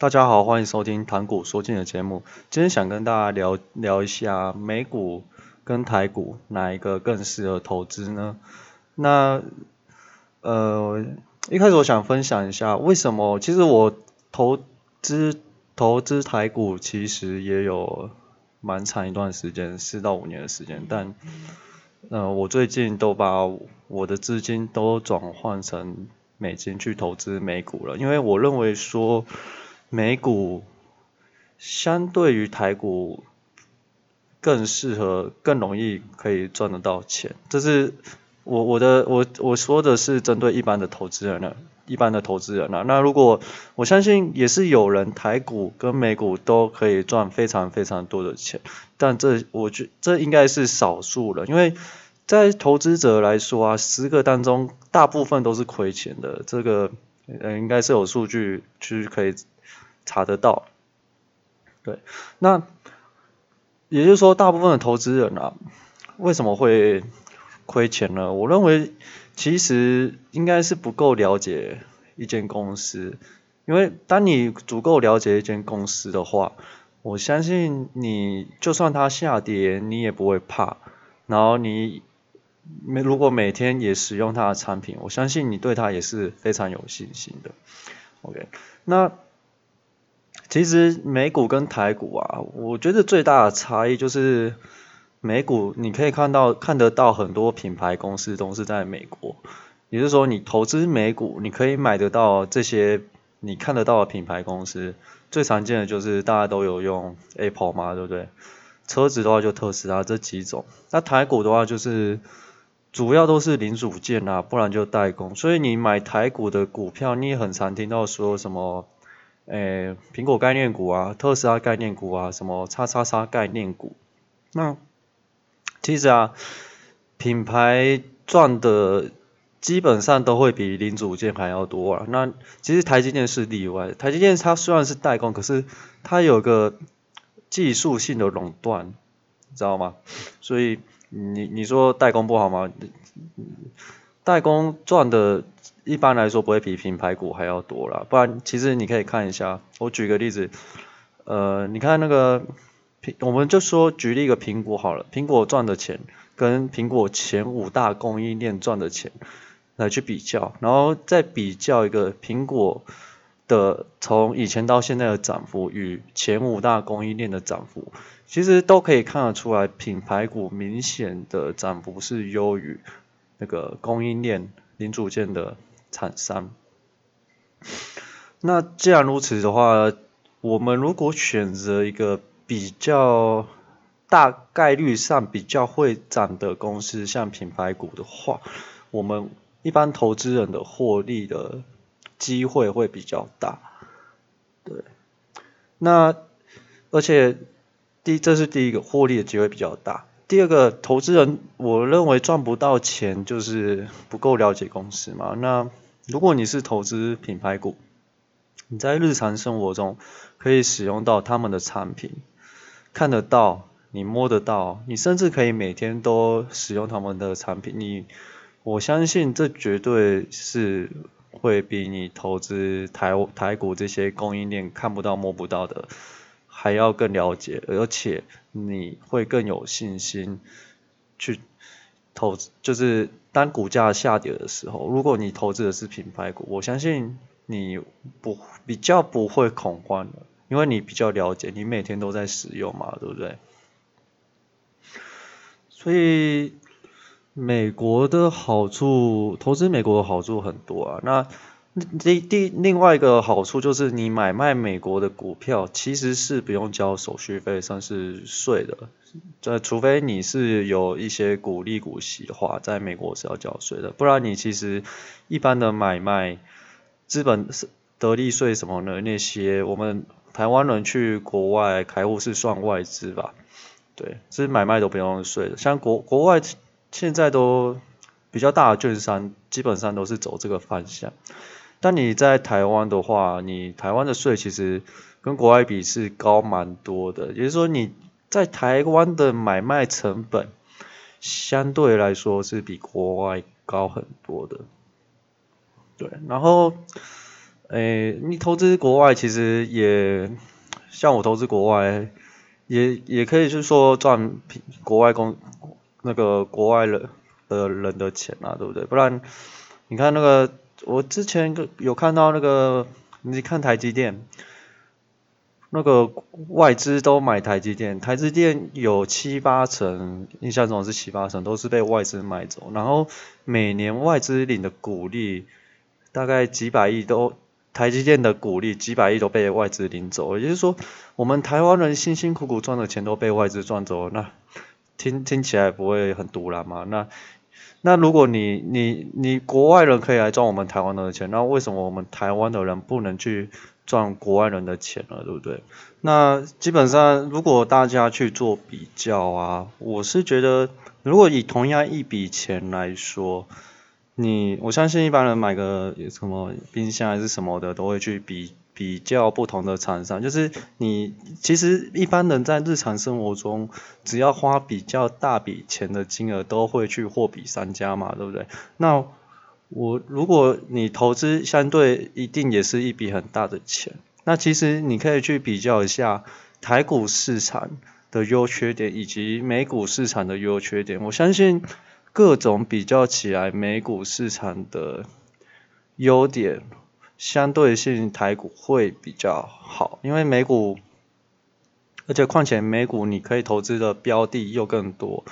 大家好，欢迎收听谈股说金的节目。今天想跟大家聊聊一下美股跟台股哪一个更适合投资呢？那呃，一开始我想分享一下为什么，其实我投资投资台股其实也有蛮长一段时间，四到五年的时间，但呃，我最近都把我的资金都转换成美金去投资美股了，因为我认为说。美股相对于台股更适合，更容易可以赚得到钱。这是我我的我我说的是针对一般的投资人呢，一般的投资人呢。那如果我相信也是有人台股跟美股都可以赚非常非常多的钱，但这我觉这应该是少数了，因为在投资者来说啊，十个当中大部分都是亏钱的。这个呃应该是有数据去可以。查得到，对，那也就是说，大部分的投资人啊，为什么会亏钱呢？我认为其实应该是不够了解一间公司，因为当你足够了解一间公司的话，我相信你就算它下跌，你也不会怕。然后你每如果每天也使用它的产品，我相信你对它也是非常有信心的。OK，那。其实美股跟台股啊，我觉得最大的差异就是美股你可以看到看得到很多品牌公司都是在美国，也就是说你投资美股，你可以买得到这些你看得到的品牌公司，最常见的就是大家都有用 Apple 嘛，对不对？车子的话就特斯拉这几种，那台股的话就是主要都是零组件啊，不然就代工，所以你买台股的股票，你也很常听到说什么。诶，苹果概念股啊，特斯拉概念股啊，什么叉叉叉概念股，那其实啊，品牌赚的基本上都会比零组件还要多啊。那其实台积电是例外，台积电它虽然是代工，可是它有个技术性的垄断，你知道吗？所以你你说代工不好吗？代工赚的。一般来说不会比品牌股还要多啦，不然其实你可以看一下，我举个例子，呃，你看那个苹，我们就说举例一个苹果好了，苹果赚的钱跟苹果前五大供应链赚的钱来去比较，然后再比较一个苹果的从以前到现在的涨幅与前五大供应链的涨幅，其实都可以看得出来，品牌股明显的涨幅是优于那个供应链零组件的。厂商，那既然如此的话，我们如果选择一个比较大概率上比较会涨的公司，像品牌股的话，我们一般投资人的获利的机会会比较大。对，那而且第这是第一个获利的机会比较大。第二个，投资人我认为赚不到钱就是不够了解公司嘛。那如果你是投资品牌股，你在日常生活中可以使用到他们的产品，看得到，你摸得到，你甚至可以每天都使用他们的产品。你，我相信这绝对是会比你投资台台股这些供应链看不到摸不到的。还要更了解，而且你会更有信心去投资。就是当股价下跌的时候，如果你投资的是品牌股，我相信你不比较不会恐慌的，因为你比较了解，你每天都在使用嘛，对不对？所以美国的好处，投资美国的好处很多啊。那第第另外一个好处就是，你买卖美国的股票其实是不用交手续费，算是税的。这除非你是有一些股利股息的话，在美国是要交税的。不然你其实一般的买卖资本是得利税什么的那些，我们台湾人去国外开户是算外资吧？对，其实买卖都不用税的。像国国外现在都比较大的券商，基本上都是走这个方向。但你在台湾的话，你台湾的税其实跟国外比是高蛮多的，也就是说你在台湾的买卖成本相对来说是比国外高很多的。对，然后诶，你投资国外其实也像我投资国外，也也可以是说赚国外公那个国外人的人的钱啊，对不对？不然你看那个我之前有看到那个，你看台积电。那个外资都买台积电，台积电有七八成，印象中是七八成都是被外资买走，然后每年外资领的股利大概几百亿都，台积电的股利几百亿都被外资领走，也就是说我们台湾人辛辛苦苦赚的钱都被外资赚走，那听听起来不会很突然吗？那那如果你你你国外人可以来赚我们台湾人的钱，那为什么我们台湾的人不能去？赚国外人的钱了，对不对？那基本上，如果大家去做比较啊，我是觉得，如果以同样一笔钱来说，你我相信一般人买个什么冰箱还是什么的，都会去比比较不同的厂商。就是你其实一般人在日常生活中，只要花比较大笔钱的金额，都会去货比三家嘛，对不对？那我如果你投资相对一定也是一笔很大的钱，那其实你可以去比较一下台股市场的优缺点以及美股市场的优缺点。我相信各种比较起来，美股市场的优点相对性台股会比较好，因为美股，而且况且美股你可以投资的标的又更多，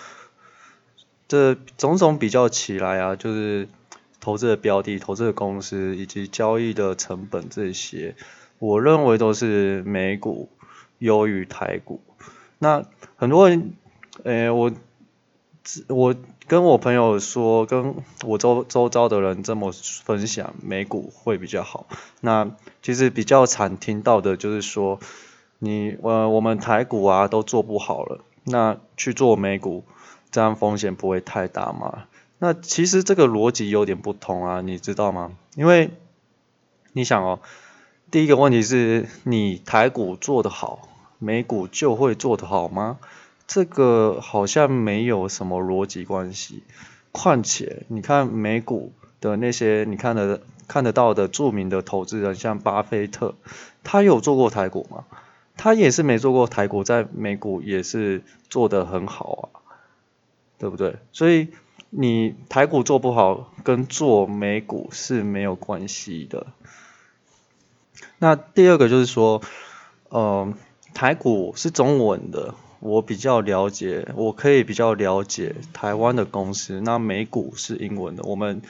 这种种比较起来啊，就是。投资的标的、投资的公司以及交易的成本这些，我认为都是美股优于台股。那很多人，诶，我我跟我朋友说，跟我周周遭的人这么分享，美股会比较好。那其实比较常听到的就是说，你呃我们台股啊都做不好了，那去做美股，这样风险不会太大吗？那其实这个逻辑有点不同啊，你知道吗？因为你想哦，第一个问题是你台股做得好，美股就会做得好吗？这个好像没有什么逻辑关系。况且你看美股的那些你看得看得到的著名的投资人，像巴菲特，他有做过台股吗？他也是没做过台股，在美股也是做得很好啊，对不对？所以。你台股做不好，跟做美股是没有关系的。那第二个就是说，呃，台股是中文的，我比较了解，我可以比较了解台湾的公司。那美股是英文的，我们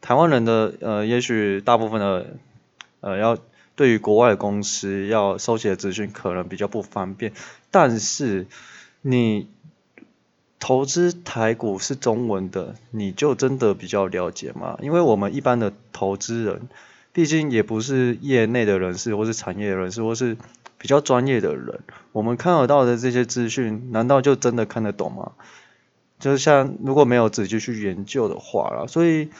台湾人的呃，也许大部分的呃，要对于国外公司要收集的资讯可能比较不方便，但是你。投资台股是中文的，你就真的比较了解吗？因为我们一般的投资人，毕竟也不是业内的人士，或是产业人士，或是比较专业的人，我们看得到的这些资讯，难道就真的看得懂吗？就像如果没有仔细去研究的话啦，所以。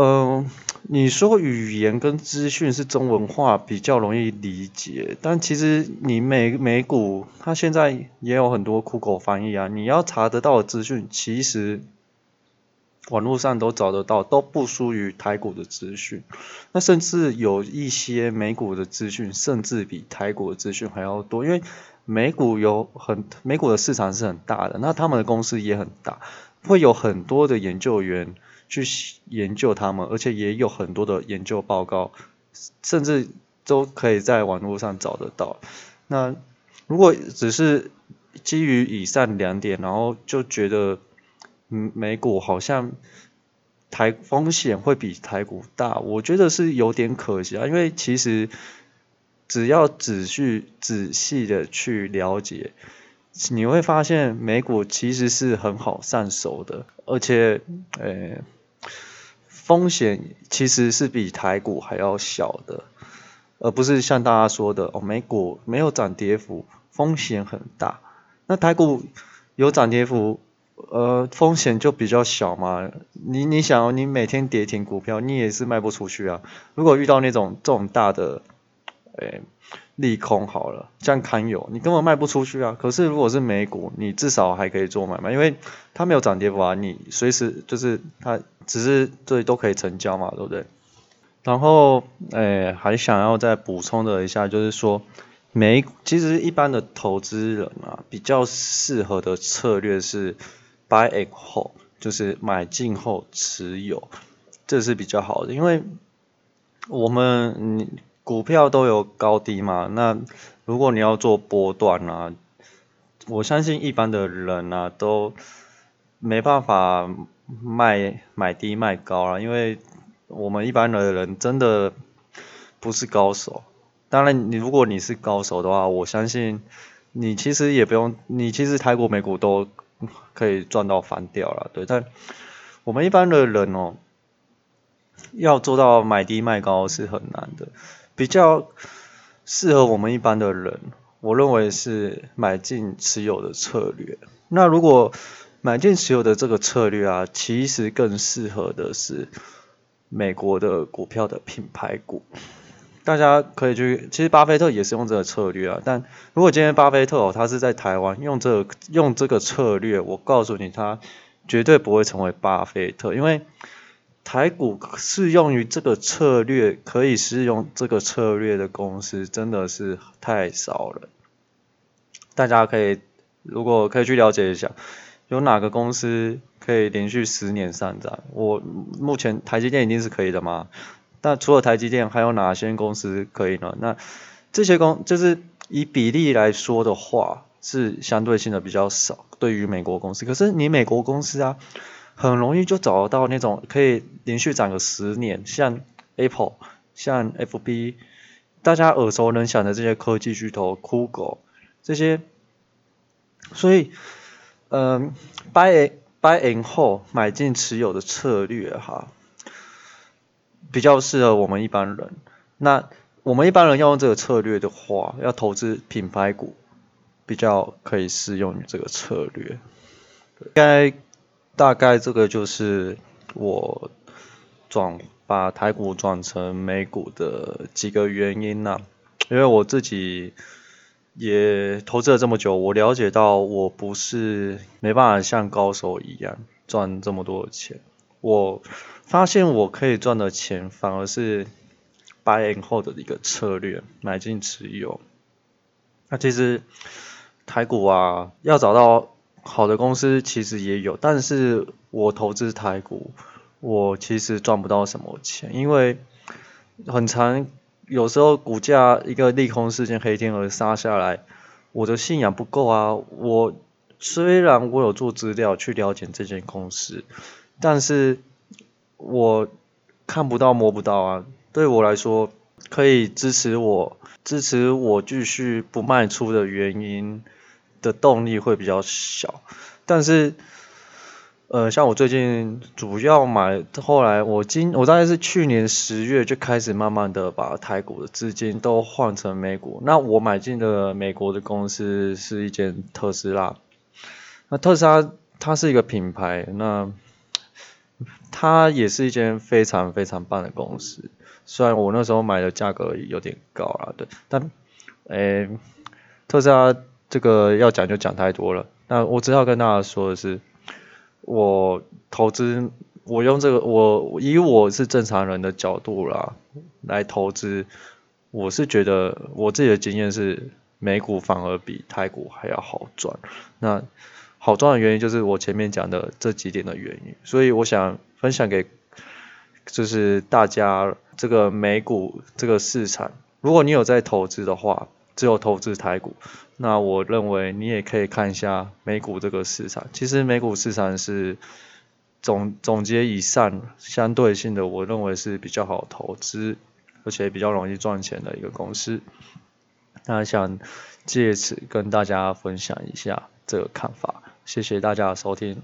嗯、你说语言跟资讯是中文化比较容易理解，但其实你美美股它现在也有很多酷狗翻译啊，你要查得到的资讯，其实网络上都找得到，都不输于台股的资讯。那甚至有一些美股的资讯，甚至比台股的资讯还要多，因为美股有很美股的市场是很大的，那他们的公司也很大，会有很多的研究员。去研究他们，而且也有很多的研究报告，甚至都可以在网络上找得到。那如果只是基于以上两点，然后就觉得，嗯，美股好像台风险会比台股大，我觉得是有点可惜啊。因为其实只要仔细仔细的去了解，你会发现美股其实是很好上手的，而且，呃。风险其实是比台股还要小的，而不是像大家说的哦，美股没有涨跌幅，风险很大。那台股有涨跌幅，呃，风险就比较小嘛。你你想，你每天跌停股票，你也是卖不出去啊。如果遇到那种这种大的，诶利空好了，像堪忧，你根本卖不出去啊。可是如果是美股，你至少还可以做买卖，因为它没有涨跌幅啊，你随时就是它只是对都可以成交嘛，对不对？然后，诶，还想要再补充的一下，就是说，美其实一般的投资人啊，比较适合的策略是 buy and hold，就是买进后持有，这是比较好的，因为我们股票都有高低嘛，那如果你要做波段啊，我相信一般的人啊都没办法卖买低卖高啊，因为。我们一般的人真的不是高手，当然，你如果你是高手的话，我相信你其实也不用，你其实台股、美股都 可以赚到翻掉了，对。但我们一般的人哦，要做到买低卖高是很难的，比较适合我们一般的人，我认为是买进持有的策略。那如果买进持有的这个策略啊，其实更适合的是。美国的股票的品牌股，大家可以去。其实巴菲特也是用这个策略啊。但如果今天巴菲特哦，他是在台湾用这个、用这个策略，我告诉你，他绝对不会成为巴菲特，因为台股适用于这个策略，可以适用这个策略的公司真的是太少了。大家可以如果可以去了解一下。有哪个公司可以连续十年上涨？我目前台积电一定是可以的吗？那除了台积电，还有哪些公司可以呢？那这些公就是以比例来说的话，是相对性的比较少。对于美国公司，可是你美国公司啊，很容易就找得到那种可以连续涨个十年，像 Apple、像 FB，大家耳熟能详的这些科技巨头，Google 这些，所以。嗯，buy buy and hold 买进持有的策略哈，比较适合我们一般人。那我们一般人要用这个策略的话，要投资品牌股，比较可以适用于这个策略。应该大概这个就是我转把台股转成美股的几个原因呐，因为我自己。也投资了这么久，我了解到我不是没办法像高手一样赚这么多钱。我发现我可以赚的钱反而是 buy and hold 的一个策略，买进持有。那其实台股啊，要找到好的公司其实也有，但是我投资台股，我其实赚不到什么钱，因为很长。有时候股价一个利空事件黑天鹅杀下来，我的信仰不够啊！我虽然我有做资料去了解这间公司，但是我看不到摸不到啊。对我来说，可以支持我支持我继续不卖出的原因的动力会比较小，但是。呃，像我最近主要买，后来我今我大概是去年十月就开始慢慢的把台股的资金都换成美股。那我买进的美国的公司是一间特斯拉。那特斯拉它是一个品牌，那它也是一间非常非常棒的公司。虽然我那时候买的价格有点高啊，对，但诶，特斯拉这个要讲就讲太多了。那我只要跟大家说的是。我投资，我用这个，我以我是正常人的角度啦来投资，我是觉得我自己的经验是，美股反而比台股还要好赚。那好赚的原因就是我前面讲的这几点的原因，所以我想分享给就是大家这个美股这个市场，如果你有在投资的话。只有投资台股，那我认为你也可以看一下美股这个市场。其实美股市场是总总结以上相对性的，我认为是比较好投资，而且比较容易赚钱的一个公司。那想借此跟大家分享一下这个看法，谢谢大家的收听。